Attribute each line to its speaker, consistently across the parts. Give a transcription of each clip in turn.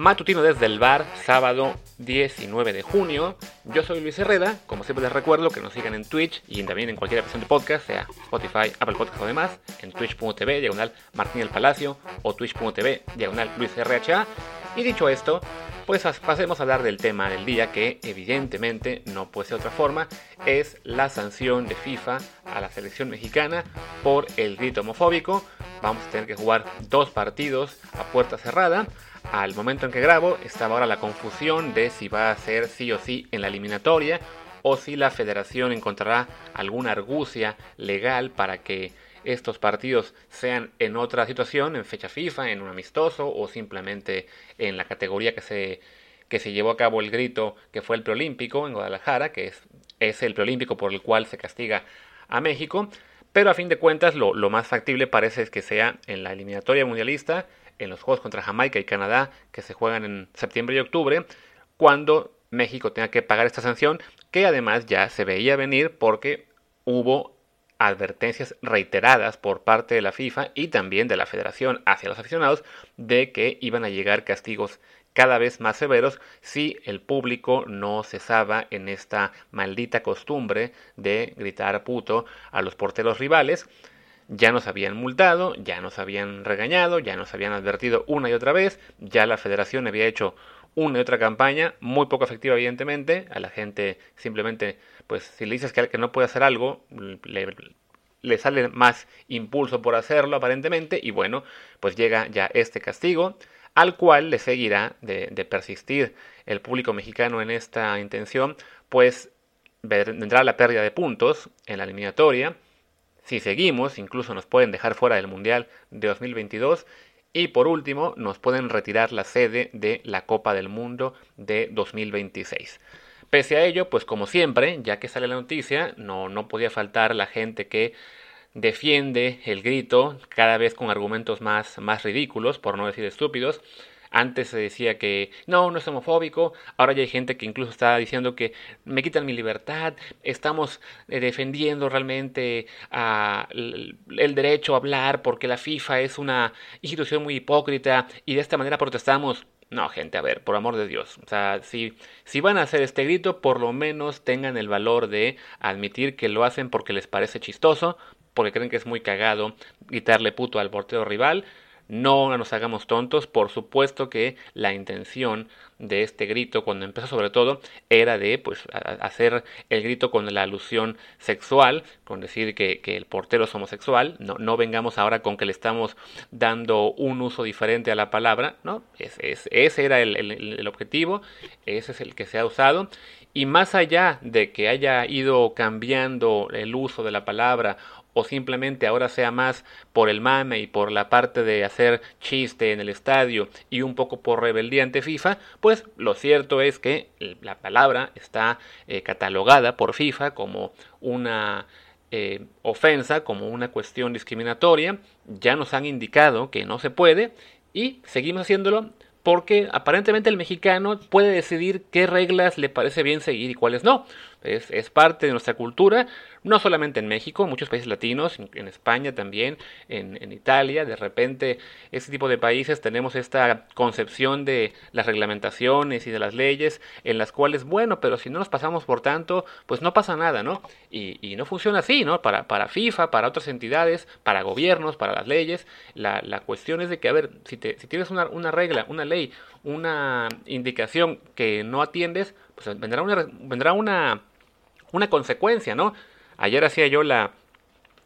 Speaker 1: Matutino desde el bar, sábado 19 de junio. Yo soy Luis Herrera, como siempre les recuerdo que nos sigan en Twitch y también en cualquier aplicación de podcast, sea Spotify, Apple Podcast o demás, en twitch.tv, diagonal Martín el Palacio o twitch.tv, diagonal Luis RHA. Y dicho esto, pues pasemos a hablar del tema del día que evidentemente no puede ser otra forma, es la sanción de FIFA a la selección mexicana por el grito homofóbico. Vamos a tener que jugar dos partidos a puerta cerrada. Al momento en que grabo estaba ahora la confusión de si va a ser sí o sí en la eliminatoria o si la federación encontrará alguna argucia legal para que estos partidos sean en otra situación, en fecha FIFA, en un amistoso o simplemente en la categoría que se, que se llevó a cabo el grito que fue el preolímpico en Guadalajara, que es, es el preolímpico por el cual se castiga a México. Pero a fin de cuentas lo, lo más factible parece que sea en la eliminatoria mundialista, en los juegos contra Jamaica y Canadá, que se juegan en septiembre y octubre, cuando México tenga que pagar esta sanción, que además ya se veía venir porque hubo advertencias reiteradas por parte de la FIFA y también de la Federación hacia los aficionados de que iban a llegar castigos cada vez más severos si el público no cesaba en esta maldita costumbre de gritar puto a los porteros rivales. Ya nos habían multado, ya nos habían regañado, ya nos habían advertido una y otra vez, ya la federación había hecho una y otra campaña, muy poco efectiva evidentemente, a la gente simplemente, pues si le dices que, no puede hacer algo, le, le sale más impulso por hacerlo aparentemente, y bueno, pues llega ya este castigo, al cual le seguirá de persistir el público mexicano en esta intención, pues vendrá la pérdida de puntos en la eliminatoria, si seguimos, incluso nos pueden dejar fuera del Mundial de 2022 y por último, nos pueden retirar la sede de la Copa del Mundo de 2026. Pese a ello, pues como siempre, ya que sale la noticia, no, no podía faltar la gente que defiende el grito, cada vez con argumentos más, más ridículos, por no decir estúpidos, antes se decía que no, no es homofóbico. Ahora ya hay gente que incluso está diciendo que me quitan mi libertad. Estamos eh, defendiendo realmente a el derecho a hablar porque la FIFA es una institución muy hipócrita y de esta manera protestamos. No, gente, a ver, por amor de Dios. O sea, si, si van a hacer este grito, por lo menos tengan el valor de admitir que lo hacen porque les parece chistoso, porque creen que es muy cagado gritarle puto al portero rival no nos hagamos tontos, por supuesto que la intención de este grito, cuando empezó sobre todo, era de pues hacer el grito con la alusión sexual, con decir que, el portero es homosexual, no, no, vengamos ahora con que le estamos dando un uso diferente a la palabra, ¿no? ese era el, el objetivo, ese es el que se ha usado, y más allá de que haya ido cambiando el uso de la palabra o simplemente ahora sea más por el mame y por la parte de hacer chiste en el estadio y un poco por rebeldía ante FIFA, pues lo cierto es que la palabra está eh, catalogada por FIFA como una eh, ofensa, como una cuestión discriminatoria, ya nos han indicado que no se puede y seguimos haciéndolo porque aparentemente el mexicano puede decidir qué reglas le parece bien seguir y cuáles no. Es, es, parte de nuestra cultura, no solamente en México, muchos países latinos, en, España también, en, en, Italia, de repente este tipo de países tenemos esta concepción de las reglamentaciones y de las leyes en las cuales, bueno, pero si no nos pasamos por tanto, pues no pasa nada, ¿no? Y, y no funciona así, ¿no? Para, para FIFA, para otras entidades, para gobiernos, para las leyes, la, la cuestión es de que, a ver, si, te, si tienes una, una regla, una ley, una indicación que no atiendes, pues vendrá una, vendrá una una consecuencia, ¿no? Ayer hacía yo la,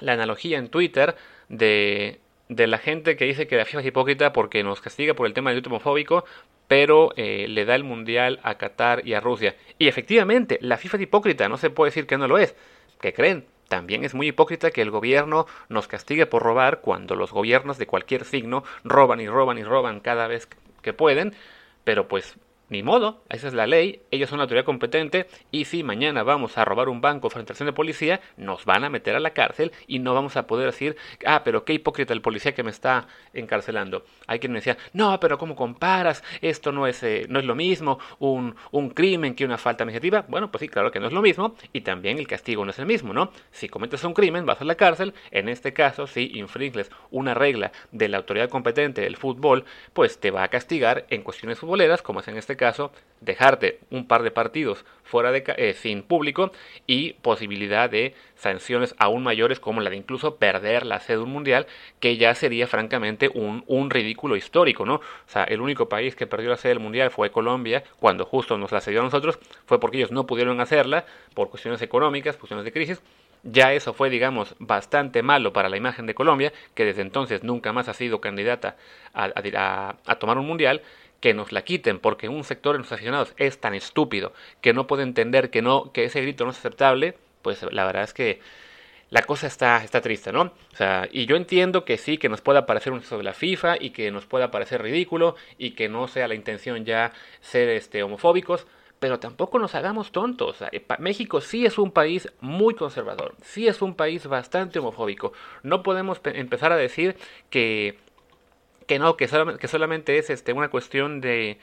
Speaker 1: la analogía en Twitter de, de la gente que dice que la FIFA es hipócrita porque nos castiga por el tema del homofóbico, pero eh, le da el mundial a Qatar y a Rusia. Y efectivamente, la FIFA es hipócrita, no se puede decir que no lo es. ¿Qué creen? También es muy hipócrita que el gobierno nos castigue por robar cuando los gobiernos de cualquier signo roban y roban y roban cada vez que pueden, pero pues ni modo, esa es la ley, ellos son la autoridad competente y si mañana vamos a robar un banco frente a estación de policía, nos van a meter a la cárcel y no vamos a poder decir, ah, pero qué hipócrita el policía que me está encarcelando. Hay quien me decía, no, pero ¿cómo comparas? Esto no es, eh, no es lo mismo, un, un crimen que una falta administrativa. Bueno, pues sí, claro que no es lo mismo y también el castigo no es el mismo, ¿no? Si cometes un crimen, vas a la cárcel, en este caso, si infringes una regla de la autoridad competente del fútbol, pues te va a castigar en cuestiones futboleras, como es en este caso, dejarte un par de partidos fuera de eh, sin público y posibilidad de sanciones aún mayores como la de incluso perder la sede un mundial, que ya sería francamente un, un ridículo histórico, ¿no? O sea, el único país que perdió la sede del mundial fue Colombia, cuando justo nos la cedió a nosotros, fue porque ellos no pudieron hacerla por cuestiones económicas, cuestiones de crisis, ya eso fue, digamos, bastante malo para la imagen de Colombia, que desde entonces nunca más ha sido candidata a, a tomar un mundial que nos la quiten porque un sector de los aficionados es tan estúpido que no puede entender que no que ese grito no es aceptable, pues la verdad es que la cosa está, está triste, ¿no? O sea, y yo entiendo que sí, que nos pueda parecer un exceso de la FIFA y que nos pueda parecer ridículo y que no sea la intención ya ser este, homofóbicos, pero tampoco nos hagamos tontos. México sí es un país muy conservador, sí es un país bastante homofóbico. No podemos empezar a decir que que no, que solamente, que solamente es este, una cuestión de,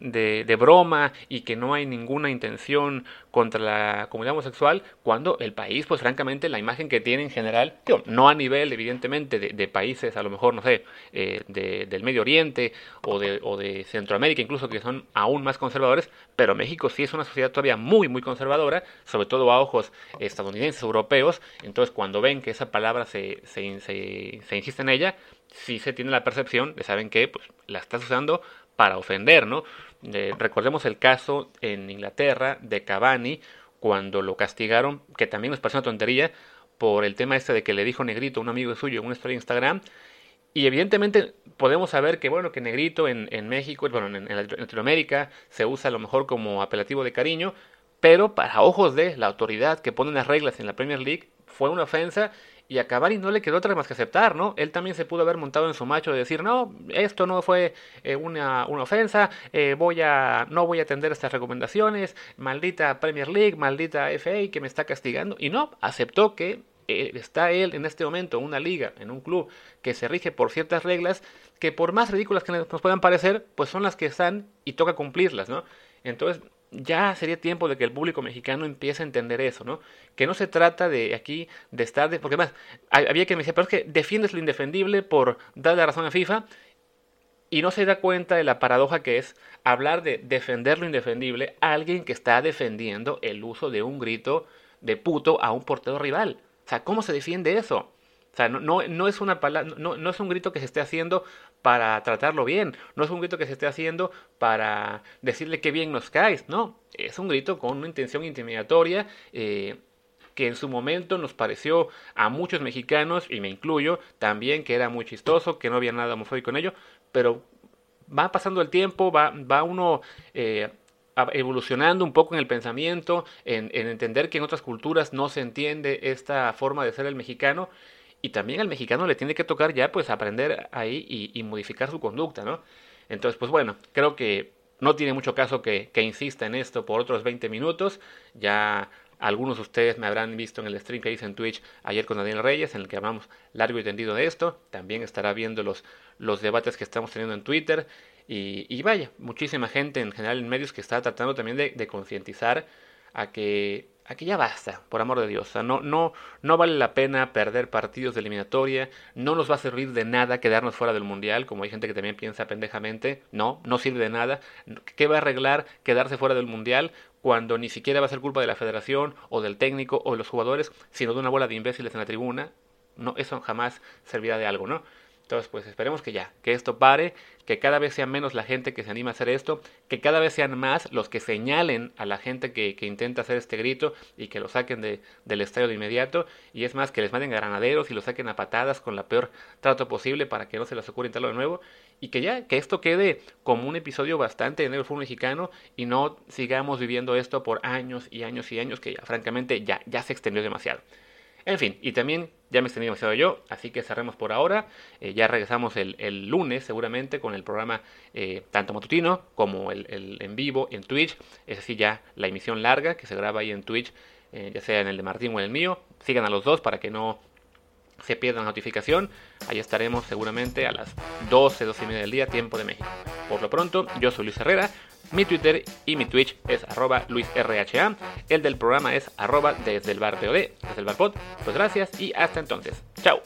Speaker 1: de, broma y que no hay ninguna intención contra la comunidad homosexual, cuando el país, pues francamente, la imagen que tiene en general, no a nivel, evidentemente, de, países, a lo mejor, no sé, eh, de, del Medio Oriente o de, o de Centroamérica, incluso que son aún más conservadores, pero México sí es una sociedad todavía muy, muy conservadora, sobre todo a ojos estadounidenses, europeos, entonces cuando ven que esa palabra se, se, se, se insiste en ella, sí se tiene la percepción de, ¿saben qué? Pues la estás usando para ofender, ¿no? Eh, recordemos el caso en Inglaterra de Cavani, cuando lo castigaron, que también nos pareció una tontería, por el tema este de que le dijo negrito a un amigo suyo en una historia de Instagram. Y evidentemente podemos saber que, bueno, que negrito en, en México, bueno, en, en Latinoamérica se usa a lo mejor como apelativo de cariño, pero para ojos de la autoridad que pone las reglas en la Premier League fue una ofensa y a Cavani no le quedó otra más que aceptar, ¿no? Él también se pudo haber montado en su macho de decir, no, esto no fue eh, una, una, ofensa, eh, voy a, no voy a atender estas recomendaciones, maldita Premier League, maldita FA que me está castigando. Y no, aceptó que eh, está él en este momento en una liga, en un club que se rige por ciertas reglas que por más ridículas que nos puedan parecer, pues son las que están y toca cumplirlas, ¿no? Entonces, ya sería tiempo de que el público mexicano empiece a entender eso, ¿no? Que no se trata de aquí de estar de, porque más había que me decía, pero es que defiendes lo indefendible por dar la razón a FIFA y no se da cuenta de la paradoja que es hablar de defender lo indefendible a alguien que está defendiendo el uso de un grito de puto a un portero rival. O sea, ¿cómo se defiende eso? O sea, no, no, no es una palabra, no, no, es un grito que se esté haciendo para tratarlo bien, no es un grito que se esté haciendo para decirle que bien nos caes, no, es un grito con una intención intimidatoria eh, que en su momento nos pareció a muchos mexicanos, y me incluyo, también que era muy chistoso, que no había nada homofóbico en ello, pero va pasando el tiempo, va, va uno... Eh, evolucionando un poco en el pensamiento, en, en, entender que en otras culturas no se entiende esta forma de ser el mexicano y también al mexicano le tiene que tocar ya pues aprender ahí y, modificar su conducta, ¿no? Entonces, pues bueno, creo que no tiene mucho caso que, que, insista en esto por otros 20 minutos. Ya algunos de ustedes me habrán visto en el stream que hice en Twitch ayer con Daniel Reyes, en el que hablamos largo y tendido de esto. También estará viendo los, los debates que estamos teniendo en Twitter. Y, y vaya, muchísima gente en general en medios que está tratando también de concientizar a que aquí ya basta, por amor de Dios. O sea, no, no, no vale la pena perder partidos de eliminatoria, no nos va a servir de nada quedarnos fuera del Mundial, como hay gente que también piensa pendejamente. No, no sirve de nada. ¿Qué va a arreglar quedarse fuera del Mundial cuando ni siquiera va a ser culpa de la federación o del técnico o de los jugadores, sino de una bola de imbéciles en la tribuna? No, eso jamás servirá de algo, ¿no? Entonces, pues esperemos que ya, que esto pare, que cada vez sea menos la gente que se anima a hacer esto, que cada vez sean más los que señalen a la gente que, que intenta hacer este grito y que lo saquen de, del estadio de inmediato, y es más, que les manden granaderos y lo saquen a patadas con la peor trato posible para que no se les ocurra intentarlo de nuevo, y que ya, que esto quede como un episodio bastante en el fútbol mexicano y no sigamos viviendo esto por años y años y años, que ya, francamente ya, ya se extendió demasiado. En fin, y también Ya me extendí demasiado yo, así que cerremos por ahora. Eh, ya regresamos el, lunes seguramente con el programa eh, tanto matutino como el, en vivo en Twitch. Es así ya la emisión larga que se graba ahí en Twitch, eh, ya sea en el de Martín o en el mío. Sigan a los dos para que no se pierda la notificación. Ahí estaremos seguramente a las 12, 12 y media del día, tiempo de México. Por lo pronto, yo soy Luis Herrera. Mi Twitter y mi Twitch es arroba luisrha. El del programa es arroba desde el bar desde el bar pod. Pues gracias y hasta entonces. Chao.